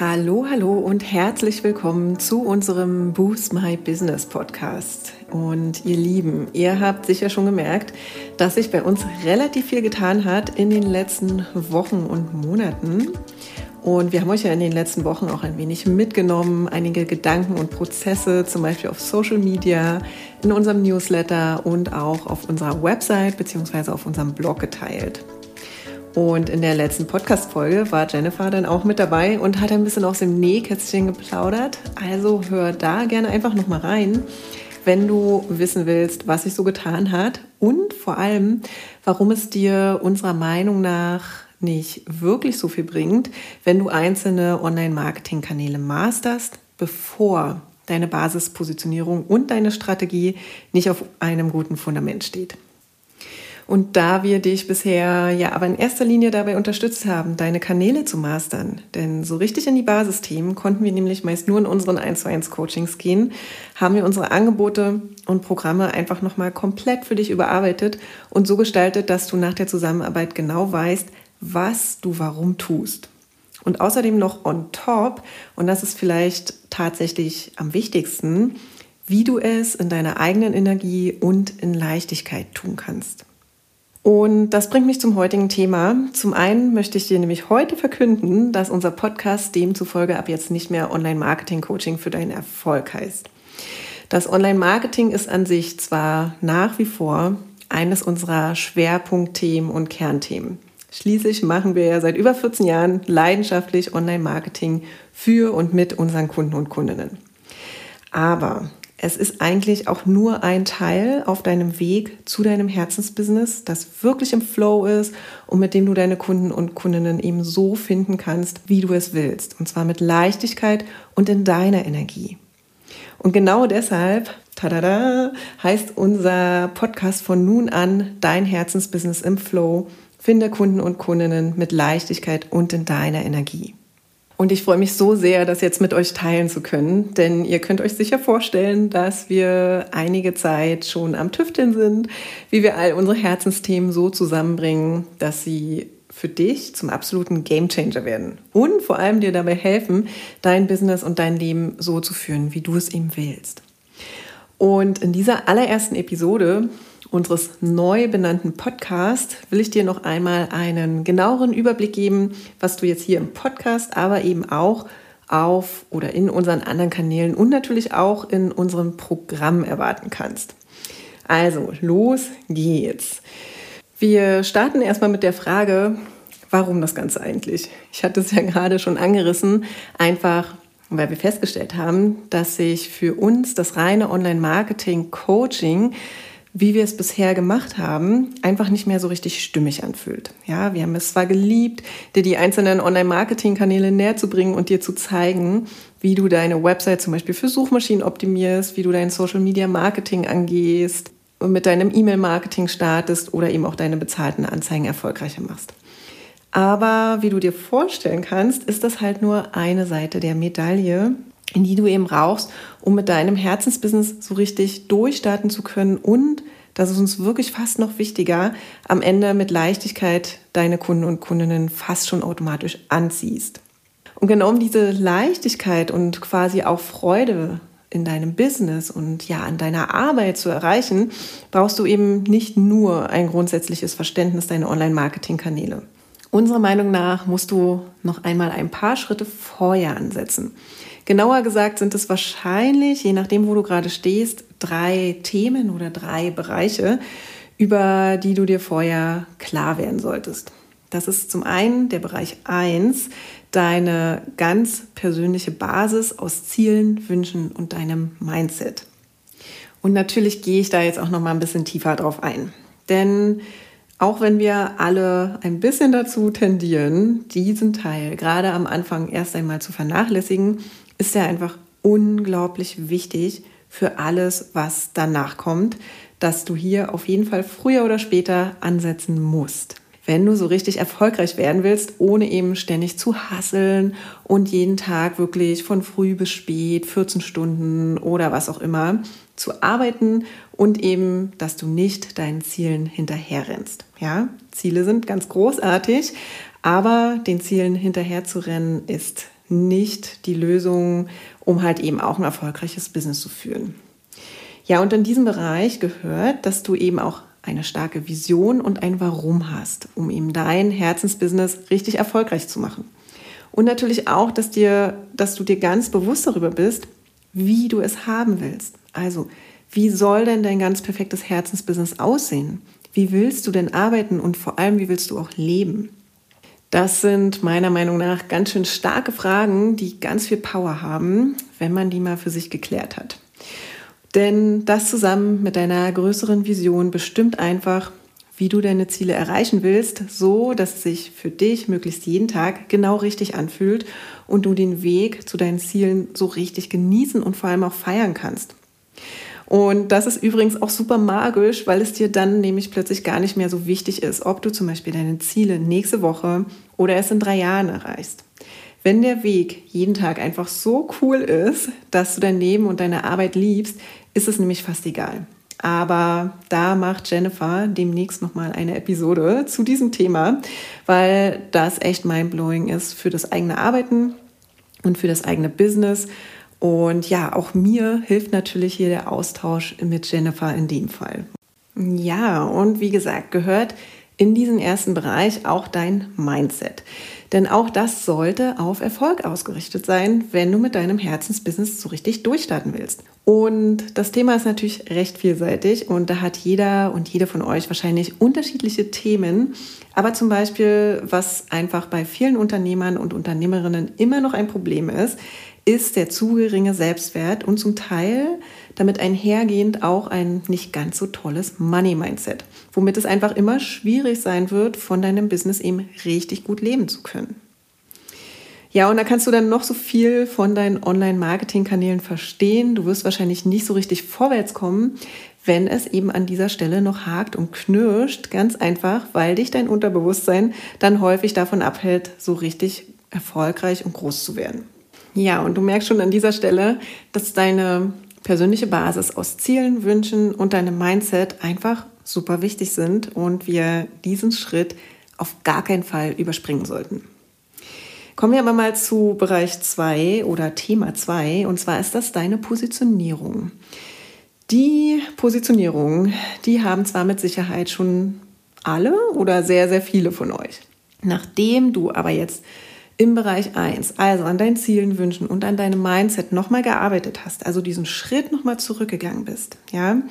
Hallo, hallo und herzlich willkommen zu unserem Boost My Business Podcast. Und ihr Lieben, ihr habt sicher schon gemerkt, dass sich bei uns relativ viel getan hat in den letzten Wochen und Monaten. Und wir haben euch ja in den letzten Wochen auch ein wenig mitgenommen, einige Gedanken und Prozesse, zum Beispiel auf Social Media, in unserem Newsletter und auch auf unserer Website bzw. auf unserem Blog geteilt. Und in der letzten Podcast-Folge war Jennifer dann auch mit dabei und hat ein bisschen aus dem Nähkästchen geplaudert. Also hör da gerne einfach nochmal rein, wenn du wissen willst, was sich so getan hat und vor allem, warum es dir unserer Meinung nach nicht wirklich so viel bringt, wenn du einzelne Online-Marketing-Kanäle masterst, bevor deine Basispositionierung und deine Strategie nicht auf einem guten Fundament steht. Und da wir dich bisher ja aber in erster Linie dabei unterstützt haben, deine Kanäle zu mastern, denn so richtig in die Basisthemen konnten wir nämlich meist nur in unseren 1 zu 1 Coachings gehen, haben wir unsere Angebote und Programme einfach nochmal komplett für dich überarbeitet und so gestaltet, dass du nach der Zusammenarbeit genau weißt, was du warum tust. Und außerdem noch on top, und das ist vielleicht tatsächlich am wichtigsten, wie du es in deiner eigenen Energie und in Leichtigkeit tun kannst. Und das bringt mich zum heutigen Thema. Zum einen möchte ich dir nämlich heute verkünden, dass unser Podcast demzufolge ab jetzt nicht mehr Online-Marketing-Coaching für deinen Erfolg heißt. Das Online-Marketing ist an sich zwar nach wie vor eines unserer Schwerpunktthemen und Kernthemen. Schließlich machen wir ja seit über 14 Jahren leidenschaftlich Online-Marketing für und mit unseren Kunden und Kundinnen. Aber es ist eigentlich auch nur ein Teil auf deinem Weg zu deinem Herzensbusiness, das wirklich im Flow ist und mit dem du deine Kunden und Kundinnen eben so finden kannst, wie du es willst. Und zwar mit Leichtigkeit und in deiner Energie. Und genau deshalb, tada, heißt unser Podcast von nun an Dein Herzensbusiness im Flow. Finde Kunden und Kundinnen mit Leichtigkeit und in deiner Energie. Und ich freue mich so sehr, das jetzt mit euch teilen zu können, denn ihr könnt euch sicher vorstellen, dass wir einige Zeit schon am Tüfteln sind, wie wir all unsere Herzensthemen so zusammenbringen, dass sie für dich zum absoluten Gamechanger werden und vor allem dir dabei helfen, dein Business und dein Leben so zu führen, wie du es eben willst. Und in dieser allerersten Episode unseres neu benannten Podcasts will ich dir noch einmal einen genaueren Überblick geben, was du jetzt hier im Podcast, aber eben auch auf oder in unseren anderen Kanälen und natürlich auch in unserem Programm erwarten kannst. Also, los geht's. Wir starten erstmal mit der Frage, warum das Ganze eigentlich? Ich hatte es ja gerade schon angerissen, einfach weil wir festgestellt haben, dass sich für uns das reine Online-Marketing-Coaching wie wir es bisher gemacht haben, einfach nicht mehr so richtig stimmig anfühlt. Ja, wir haben es zwar geliebt, dir die einzelnen Online-Marketing-Kanäle näher zu bringen und dir zu zeigen, wie du deine Website zum Beispiel für Suchmaschinen optimierst, wie du dein Social-Media-Marketing angehst und mit deinem E-Mail-Marketing startest oder eben auch deine bezahlten Anzeigen erfolgreicher machst. Aber wie du dir vorstellen kannst, ist das halt nur eine Seite der Medaille die du eben rauchst, um mit deinem Herzensbusiness so richtig durchstarten zu können und das ist uns wirklich fast noch wichtiger, am Ende mit Leichtigkeit deine Kunden und Kundinnen fast schon automatisch anziehst. Und genau um diese Leichtigkeit und quasi auch Freude in deinem Business und ja an deiner Arbeit zu erreichen, brauchst du eben nicht nur ein grundsätzliches Verständnis deiner Online-Marketing-Kanäle. Unserer Meinung nach musst du noch einmal ein paar Schritte vorher ansetzen. Genauer gesagt sind es wahrscheinlich, je nachdem, wo du gerade stehst, drei Themen oder drei Bereiche, über die du dir vorher klar werden solltest. Das ist zum einen der Bereich 1, deine ganz persönliche Basis aus Zielen, Wünschen und deinem Mindset. Und natürlich gehe ich da jetzt auch noch mal ein bisschen tiefer drauf ein. Denn auch wenn wir alle ein bisschen dazu tendieren, diesen Teil gerade am Anfang erst einmal zu vernachlässigen, ist er einfach unglaublich wichtig für alles, was danach kommt, dass du hier auf jeden Fall früher oder später ansetzen musst. Wenn du so richtig erfolgreich werden willst, ohne eben ständig zu hasseln und jeden Tag wirklich von früh bis spät, 14 Stunden oder was auch immer, zu arbeiten und eben, dass du nicht deinen Zielen hinterherrennst. Ja, Ziele sind ganz großartig, aber den Zielen hinterherzurennen ist nicht die Lösung, um halt eben auch ein erfolgreiches Business zu führen. Ja, und in diesem Bereich gehört, dass du eben auch eine starke Vision und ein Warum hast, um eben dein Herzensbusiness richtig erfolgreich zu machen. Und natürlich auch, dass, dir, dass du dir ganz bewusst darüber bist, wie du es haben willst. Also, wie soll denn dein ganz perfektes Herzensbusiness aussehen? Wie willst du denn arbeiten und vor allem, wie willst du auch leben? Das sind meiner Meinung nach ganz schön starke Fragen, die ganz viel Power haben, wenn man die mal für sich geklärt hat. Denn das zusammen mit deiner größeren Vision bestimmt einfach, wie du deine Ziele erreichen willst, so dass es sich für dich möglichst jeden Tag genau richtig anfühlt und du den Weg zu deinen Zielen so richtig genießen und vor allem auch feiern kannst. Und das ist übrigens auch super magisch, weil es dir dann nämlich plötzlich gar nicht mehr so wichtig ist, ob du zum Beispiel deine Ziele nächste Woche oder erst in drei Jahren erreichst. Wenn der Weg jeden Tag einfach so cool ist, dass du dein Leben und deine Arbeit liebst, ist es nämlich fast egal. Aber da macht Jennifer demnächst nochmal eine Episode zu diesem Thema, weil das echt mindblowing ist für das eigene Arbeiten und für das eigene Business. Und ja, auch mir hilft natürlich hier der Austausch mit Jennifer in dem Fall. Ja, und wie gesagt, gehört in diesen ersten Bereich auch dein Mindset. Denn auch das sollte auf Erfolg ausgerichtet sein, wenn du mit deinem Herzensbusiness so richtig durchstarten willst. Und das Thema ist natürlich recht vielseitig und da hat jeder und jede von euch wahrscheinlich unterschiedliche Themen. Aber zum Beispiel, was einfach bei vielen Unternehmern und Unternehmerinnen immer noch ein Problem ist, ist der zu geringe Selbstwert und zum Teil damit einhergehend auch ein nicht ganz so tolles Money-Mindset, womit es einfach immer schwierig sein wird, von deinem Business eben richtig gut leben zu können. Ja, und da kannst du dann noch so viel von deinen Online-Marketing-Kanälen verstehen. Du wirst wahrscheinlich nicht so richtig vorwärts kommen, wenn es eben an dieser Stelle noch hakt und knirscht. Ganz einfach, weil dich dein Unterbewusstsein dann häufig davon abhält, so richtig erfolgreich und groß zu werden. Ja, und du merkst schon an dieser Stelle, dass deine persönliche Basis aus Zielen, Wünschen und deinem Mindset einfach super wichtig sind und wir diesen Schritt auf gar keinen Fall überspringen sollten. Kommen wir aber mal zu Bereich 2 oder Thema 2 und zwar ist das deine Positionierung. Die Positionierung, die haben zwar mit Sicherheit schon alle oder sehr, sehr viele von euch. Nachdem du aber jetzt im Bereich 1, also an deinen Zielen, Wünschen und an deinem Mindset nochmal gearbeitet hast, also diesen Schritt nochmal zurückgegangen bist, ja,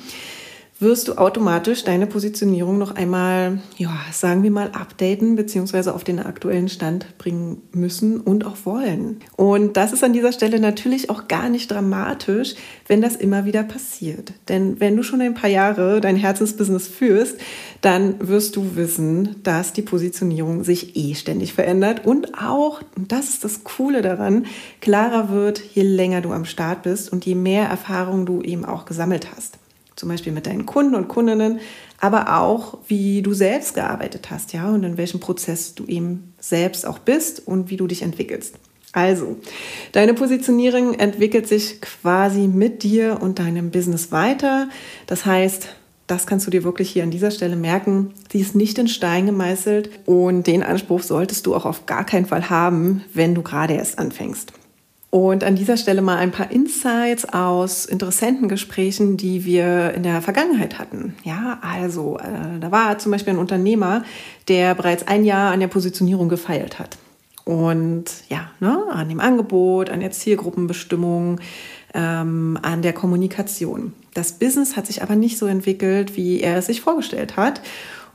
wirst du automatisch deine Positionierung noch einmal, ja, sagen wir mal, updaten bzw. auf den aktuellen Stand bringen müssen und auch wollen. Und das ist an dieser Stelle natürlich auch gar nicht dramatisch, wenn das immer wieder passiert. Denn wenn du schon ein paar Jahre dein Herzensbusiness führst, dann wirst du wissen, dass die Positionierung sich eh ständig verändert und auch, und das ist das Coole daran, klarer wird, je länger du am Start bist und je mehr Erfahrung du eben auch gesammelt hast zum Beispiel mit deinen Kunden und Kundinnen, aber auch, wie du selbst gearbeitet hast, ja, und in welchem Prozess du eben selbst auch bist und wie du dich entwickelst. Also, deine Positionierung entwickelt sich quasi mit dir und deinem Business weiter. Das heißt, das kannst du dir wirklich hier an dieser Stelle merken. Sie ist nicht in Stein gemeißelt und den Anspruch solltest du auch auf gar keinen Fall haben, wenn du gerade erst anfängst. Und an dieser Stelle mal ein paar Insights aus Interessentengesprächen, die wir in der Vergangenheit hatten. Ja, also äh, da war zum Beispiel ein Unternehmer, der bereits ein Jahr an der Positionierung gefeilt hat. Und ja, ne, an dem Angebot, an der Zielgruppenbestimmung, ähm, an der Kommunikation. Das Business hat sich aber nicht so entwickelt, wie er es sich vorgestellt hat.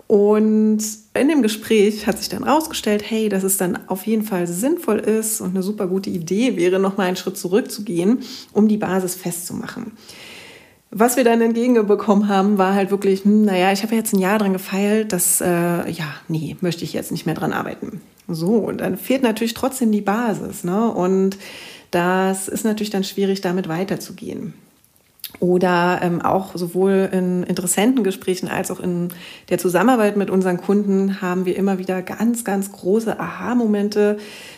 Und in dem Gespräch hat sich dann herausgestellt, hey, dass es dann auf jeden Fall sinnvoll ist und eine super gute Idee wäre, nochmal einen Schritt zurückzugehen, um die Basis festzumachen. Was wir dann entgegenbekommen haben, war halt wirklich, hm, naja, ich habe jetzt ein Jahr dran gefeilt, das, äh, ja, nee, möchte ich jetzt nicht mehr dran arbeiten. So, und dann fehlt natürlich trotzdem die Basis, ne? Und das ist natürlich dann schwierig, damit weiterzugehen. Oder ähm, auch sowohl in Interessentengesprächen als auch in der Zusammenarbeit mit unseren Kunden haben wir immer wieder ganz, ganz große Aha-Momente,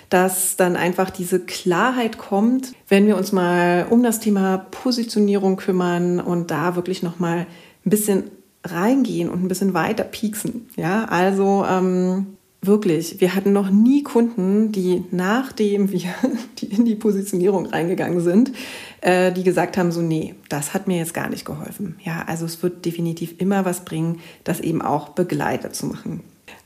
dass dann einfach diese Klarheit kommt, wenn wir uns mal um das Thema Positionierung kümmern und da wirklich nochmal ein bisschen reingehen und ein bisschen weiter pieksen. Ja, also ähm, wirklich, wir hatten noch nie Kunden, die nachdem wir in die Positionierung reingegangen sind, äh, die gesagt haben, so nee, das hat mir jetzt gar nicht geholfen. Ja, also es wird definitiv immer was bringen, das eben auch Begleiter zu machen.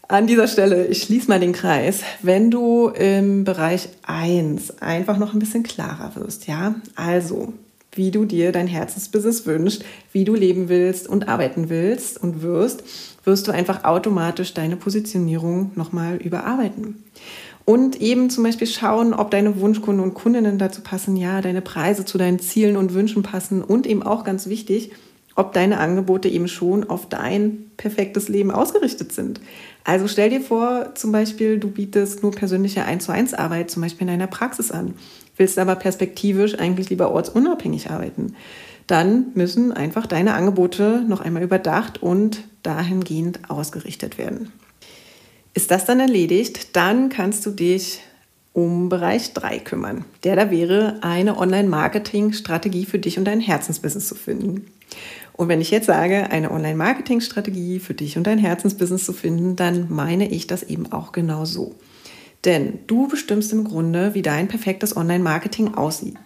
An dieser Stelle, ich schließe mal den Kreis. Wenn du im Bereich 1 einfach noch ein bisschen klarer wirst, ja, also wie du dir dein Herzensbusiness wünschst, wie du leben willst und arbeiten willst und wirst, wirst du einfach automatisch deine Positionierung nochmal überarbeiten. Und eben zum Beispiel schauen, ob deine Wunschkunden und Kundinnen dazu passen, ja, deine Preise zu deinen Zielen und Wünschen passen und eben auch ganz wichtig, ob deine Angebote eben schon auf dein perfektes Leben ausgerichtet sind. Also stell dir vor, zum Beispiel, du bietest nur persönliche 1 zu 1 Arbeit, zum Beispiel in einer Praxis an, willst aber perspektivisch eigentlich lieber ortsunabhängig arbeiten. Dann müssen einfach deine Angebote noch einmal überdacht und dahingehend ausgerichtet werden. Ist das dann erledigt, dann kannst du dich um Bereich 3 kümmern. Der da wäre, eine Online-Marketing-Strategie für dich und dein Herzensbusiness zu finden. Und wenn ich jetzt sage, eine Online-Marketing-Strategie für dich und dein Herzensbusiness zu finden, dann meine ich das eben auch genau so. Denn du bestimmst im Grunde, wie dein perfektes Online-Marketing aussieht.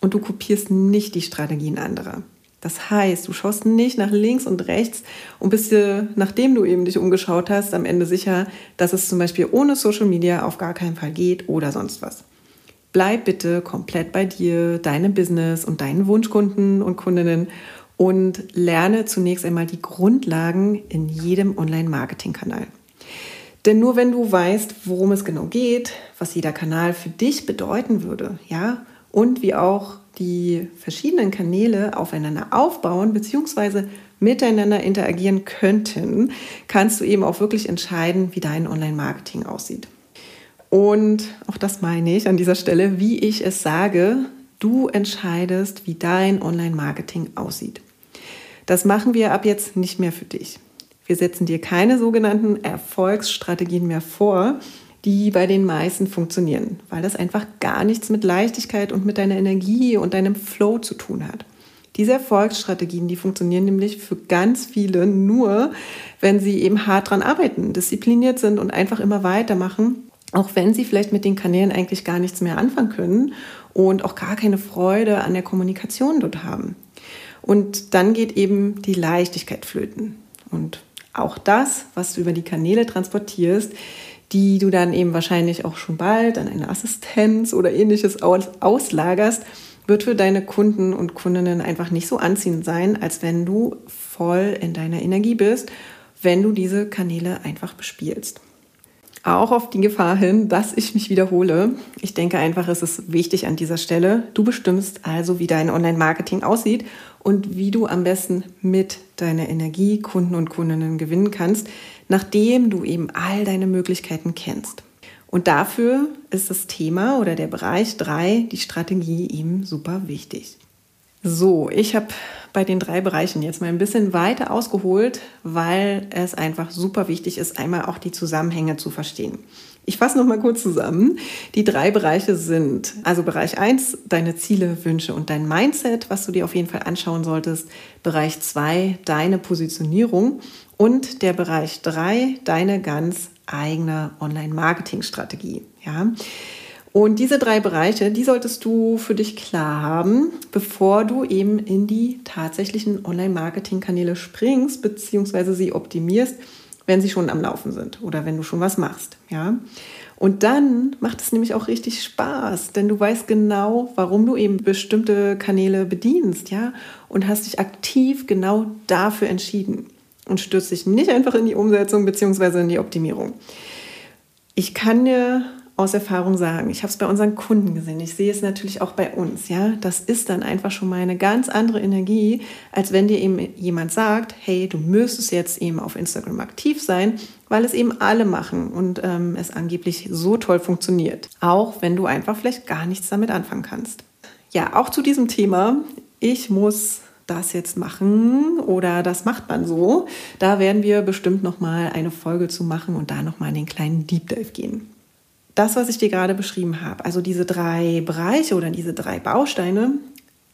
Und du kopierst nicht die Strategien anderer. Das heißt, du schaust nicht nach links und rechts und bist dir, nachdem du eben dich umgeschaut hast, am Ende sicher, dass es zum Beispiel ohne Social Media auf gar keinen Fall geht oder sonst was. Bleib bitte komplett bei dir, deinem Business und deinen Wunschkunden und Kundinnen und lerne zunächst einmal die Grundlagen in jedem Online-Marketing-Kanal. Denn nur wenn du weißt, worum es genau geht, was jeder Kanal für dich bedeuten würde, ja, und wie auch die verschiedenen Kanäle aufeinander aufbauen bzw. miteinander interagieren könnten, kannst du eben auch wirklich entscheiden, wie dein Online-Marketing aussieht. Und auch das meine ich an dieser Stelle, wie ich es sage, du entscheidest, wie dein Online-Marketing aussieht. Das machen wir ab jetzt nicht mehr für dich. Wir setzen dir keine sogenannten Erfolgsstrategien mehr vor, die bei den meisten funktionieren, weil das einfach gar nichts mit Leichtigkeit und mit deiner Energie und deinem Flow zu tun hat. Diese Erfolgsstrategien, die funktionieren nämlich für ganz viele nur, wenn sie eben hart dran arbeiten, diszipliniert sind und einfach immer weitermachen, auch wenn sie vielleicht mit den Kanälen eigentlich gar nichts mehr anfangen können und auch gar keine Freude an der Kommunikation dort haben. Und dann geht eben die Leichtigkeit flöten. Und auch das, was du über die Kanäle transportierst, die du dann eben wahrscheinlich auch schon bald an eine Assistenz oder ähnliches auslagerst, wird für deine Kunden und Kundinnen einfach nicht so anziehend sein, als wenn du voll in deiner Energie bist, wenn du diese Kanäle einfach bespielst auch auf die Gefahr hin, dass ich mich wiederhole. Ich denke einfach, es ist wichtig an dieser Stelle. Du bestimmst also, wie dein Online-Marketing aussieht und wie du am besten mit deiner Energie Kunden und Kundinnen gewinnen kannst, nachdem du eben all deine Möglichkeiten kennst. Und dafür ist das Thema oder der Bereich 3, die Strategie, eben super wichtig. So, ich habe bei den drei Bereichen jetzt mal ein bisschen weiter ausgeholt, weil es einfach super wichtig ist, einmal auch die Zusammenhänge zu verstehen. Ich fasse noch mal kurz zusammen. Die drei Bereiche sind also Bereich 1, deine Ziele, Wünsche und dein Mindset, was du dir auf jeden Fall anschauen solltest. Bereich 2, deine Positionierung und der Bereich 3, deine ganz eigene Online-Marketing-Strategie. Ja. Und diese drei Bereiche, die solltest du für dich klar haben, bevor du eben in die tatsächlichen Online-Marketing-Kanäle springst, beziehungsweise sie optimierst, wenn sie schon am Laufen sind oder wenn du schon was machst. Ja? Und dann macht es nämlich auch richtig Spaß, denn du weißt genau, warum du eben bestimmte Kanäle bedienst, ja, und hast dich aktiv genau dafür entschieden und stürzt dich nicht einfach in die Umsetzung beziehungsweise in die Optimierung. Ich kann dir aus Erfahrung sagen. Ich habe es bei unseren Kunden gesehen. Ich sehe es natürlich auch bei uns. Ja, das ist dann einfach schon mal eine ganz andere Energie, als wenn dir eben jemand sagt, hey, du müsstest jetzt eben auf Instagram aktiv sein, weil es eben alle machen und ähm, es angeblich so toll funktioniert. Auch wenn du einfach vielleicht gar nichts damit anfangen kannst. Ja, auch zu diesem Thema. Ich muss das jetzt machen oder das macht man so. Da werden wir bestimmt noch mal eine Folge zu machen und da noch mal in den kleinen Deep Dive gehen das, was ich dir gerade beschrieben habe, also diese drei Bereiche oder diese drei Bausteine,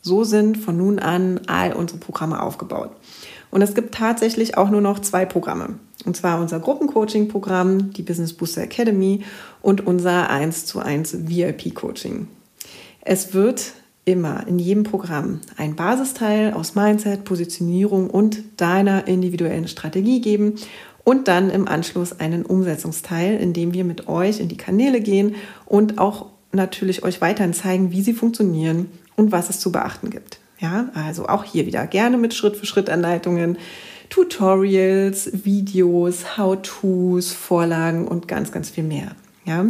so sind von nun an all unsere Programme aufgebaut. Und es gibt tatsächlich auch nur noch zwei Programme. Und zwar unser Gruppencoaching-Programm, die Business Booster Academy und unser 1 zu 1 VIP-Coaching. Es wird immer in jedem Programm ein Basisteil aus Mindset, Positionierung und deiner individuellen Strategie geben und dann im Anschluss einen Umsetzungsteil, in dem wir mit euch in die Kanäle gehen und auch natürlich euch weiterhin zeigen, wie sie funktionieren und was es zu beachten gibt. Ja, also auch hier wieder gerne mit Schritt-für-Schritt-Anleitungen, Tutorials, Videos, How-Tos, Vorlagen und ganz, ganz viel mehr. Ja.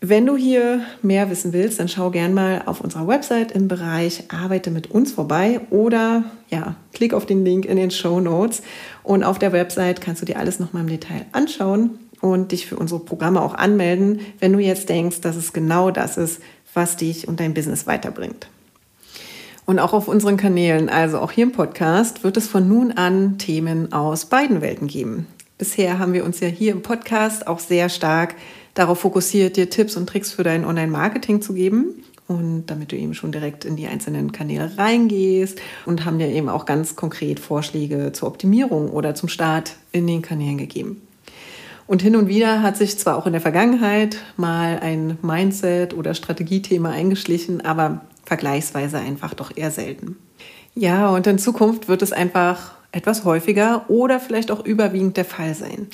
Wenn du hier mehr wissen willst, dann schau gern mal auf unserer Website im Bereich Arbeite mit uns vorbei oder ja, klick auf den Link in den Show Notes und auf der Website kannst du dir alles nochmal im Detail anschauen und dich für unsere Programme auch anmelden, wenn du jetzt denkst, dass es genau das ist, was dich und dein Business weiterbringt. Und auch auf unseren Kanälen, also auch hier im Podcast, wird es von nun an Themen aus beiden Welten geben. Bisher haben wir uns ja hier im Podcast auch sehr stark darauf fokussiert, dir Tipps und Tricks für dein Online-Marketing zu geben. Und damit du eben schon direkt in die einzelnen Kanäle reingehst und haben dir eben auch ganz konkret Vorschläge zur Optimierung oder zum Start in den Kanälen gegeben. Und hin und wieder hat sich zwar auch in der Vergangenheit mal ein Mindset- oder Strategiethema eingeschlichen, aber vergleichsweise einfach doch eher selten. Ja, und in Zukunft wird es einfach etwas häufiger oder vielleicht auch überwiegend der Fall sein.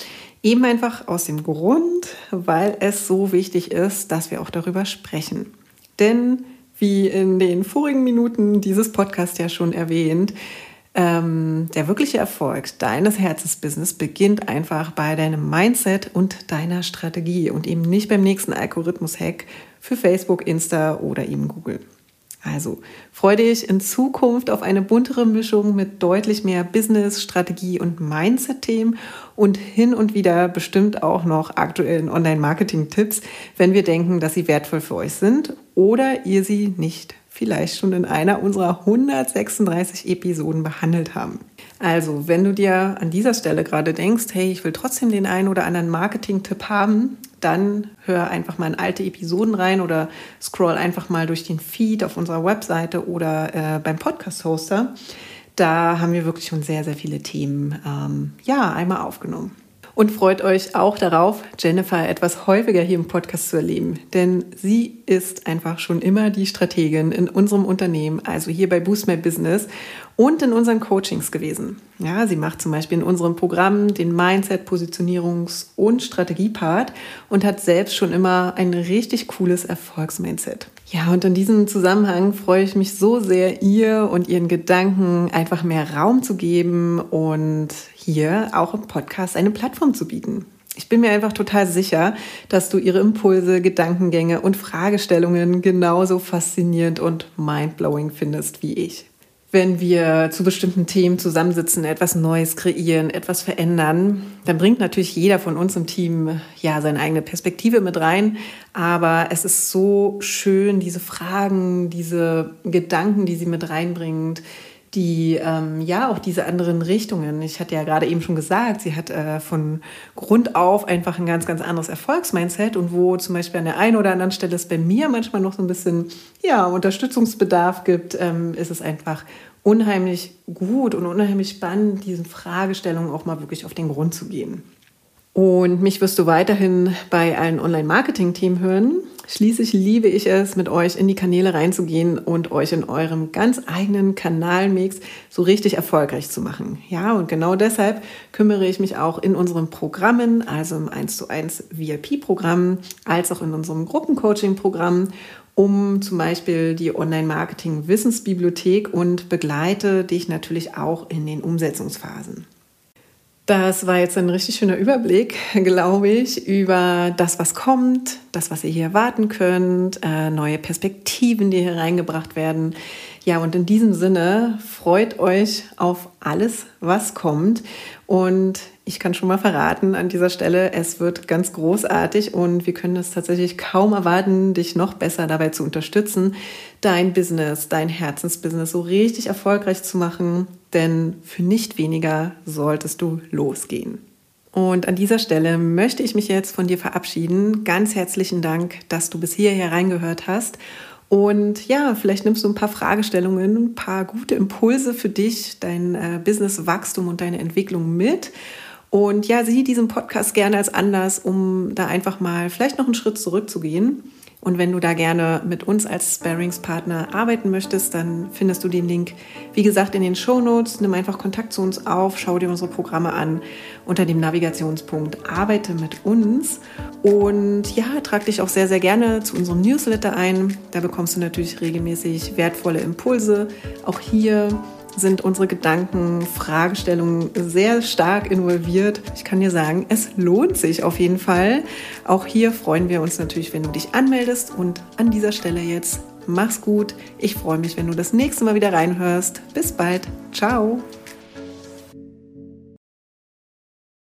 Eben einfach aus dem Grund, weil es so wichtig ist, dass wir auch darüber sprechen. Denn wie in den vorigen Minuten dieses Podcasts ja schon erwähnt, ähm, der wirkliche Erfolg deines Herzensbusiness beginnt einfach bei deinem Mindset und deiner Strategie und eben nicht beim nächsten Algorithmus-Hack für Facebook, Insta oder eben Google. Also freue dich in Zukunft auf eine buntere Mischung mit deutlich mehr Business, Strategie und Mindset-Themen und hin und wieder bestimmt auch noch aktuellen Online-Marketing-Tipps, wenn wir denken, dass sie wertvoll für euch sind oder ihr sie nicht vielleicht schon in einer unserer 136 Episoden behandelt haben. Also, wenn du dir an dieser Stelle gerade denkst, hey, ich will trotzdem den einen oder anderen Marketing-Tipp haben, dann hör einfach mal in alte Episoden rein oder scroll einfach mal durch den Feed auf unserer Webseite oder äh, beim Podcast-Hoster. Da haben wir wirklich schon sehr, sehr viele Themen ähm, ja, einmal aufgenommen und freut euch auch darauf, Jennifer etwas häufiger hier im Podcast zu erleben. Denn sie ist einfach schon immer die Strategin in unserem Unternehmen, also hier bei Boost My Business und in unseren Coachings gewesen. Ja, sie macht zum Beispiel in unserem Programm den Mindset, Positionierungs- und Strategiepart und hat selbst schon immer ein richtig cooles Erfolgsmindset. Ja, und in diesem Zusammenhang freue ich mich so sehr, ihr und ihren Gedanken einfach mehr Raum zu geben und hier auch im Podcast eine Plattform zu bieten. Ich bin mir einfach total sicher, dass du ihre Impulse, Gedankengänge und Fragestellungen genauso faszinierend und mindblowing findest wie ich wenn wir zu bestimmten Themen zusammensitzen, etwas Neues kreieren, etwas verändern, dann bringt natürlich jeder von uns im Team ja seine eigene Perspektive mit rein. Aber es ist so schön, diese Fragen, diese Gedanken, die sie mit reinbringt, die ähm, ja auch diese anderen Richtungen. Ich hatte ja gerade eben schon gesagt, sie hat äh, von Grund auf einfach ein ganz, ganz anderes Erfolgsmindset und wo zum Beispiel an der einen oder anderen Stelle es bei mir manchmal noch so ein bisschen ja, Unterstützungsbedarf gibt, ähm, ist es einfach unheimlich gut und unheimlich spannend, diesen Fragestellungen auch mal wirklich auf den Grund zu gehen. Und mich wirst du weiterhin bei allen Online-Marketing-Themen hören. Schließlich liebe ich es, mit euch in die Kanäle reinzugehen und euch in eurem ganz eigenen Kanalmix so richtig erfolgreich zu machen. Ja, und genau deshalb kümmere ich mich auch in unseren Programmen, also im 1 zu 1 VIP-Programm, als auch in unserem Gruppencoaching-Programm um zum Beispiel die Online-Marketing-Wissensbibliothek und begleite dich natürlich auch in den Umsetzungsphasen. Das war jetzt ein richtig schöner Überblick, glaube ich, über das, was kommt, das, was ihr hier erwarten könnt, äh, neue Perspektiven, die hier reingebracht werden. Ja, und in diesem Sinne freut euch auf alles, was kommt. Und ich kann schon mal verraten an dieser Stelle, es wird ganz großartig und wir können es tatsächlich kaum erwarten, dich noch besser dabei zu unterstützen, dein Business, dein Herzensbusiness so richtig erfolgreich zu machen, denn für nicht weniger solltest du losgehen. Und an dieser Stelle möchte ich mich jetzt von dir verabschieden. Ganz herzlichen Dank, dass du bis hierher reingehört hast. Und ja, vielleicht nimmst du ein paar Fragestellungen, ein paar gute Impulse für dich, dein äh, Businesswachstum und deine Entwicklung mit. Und ja, sieh diesen Podcast gerne als Anlass, um da einfach mal vielleicht noch einen Schritt zurückzugehen und wenn du da gerne mit uns als Sparingspartner arbeiten möchtest, dann findest du den Link, wie gesagt, in den Show Notes. Nimm einfach Kontakt zu uns auf, schau dir unsere Programme an unter dem Navigationspunkt Arbeite mit uns. Und ja, trag dich auch sehr, sehr gerne zu unserem Newsletter ein. Da bekommst du natürlich regelmäßig wertvolle Impulse. Auch hier sind unsere Gedanken, Fragestellungen sehr stark involviert. Ich kann dir sagen, es lohnt sich auf jeden Fall. Auch hier freuen wir uns natürlich, wenn du dich anmeldest. Und an dieser Stelle jetzt, mach's gut. Ich freue mich, wenn du das nächste Mal wieder reinhörst. Bis bald. Ciao.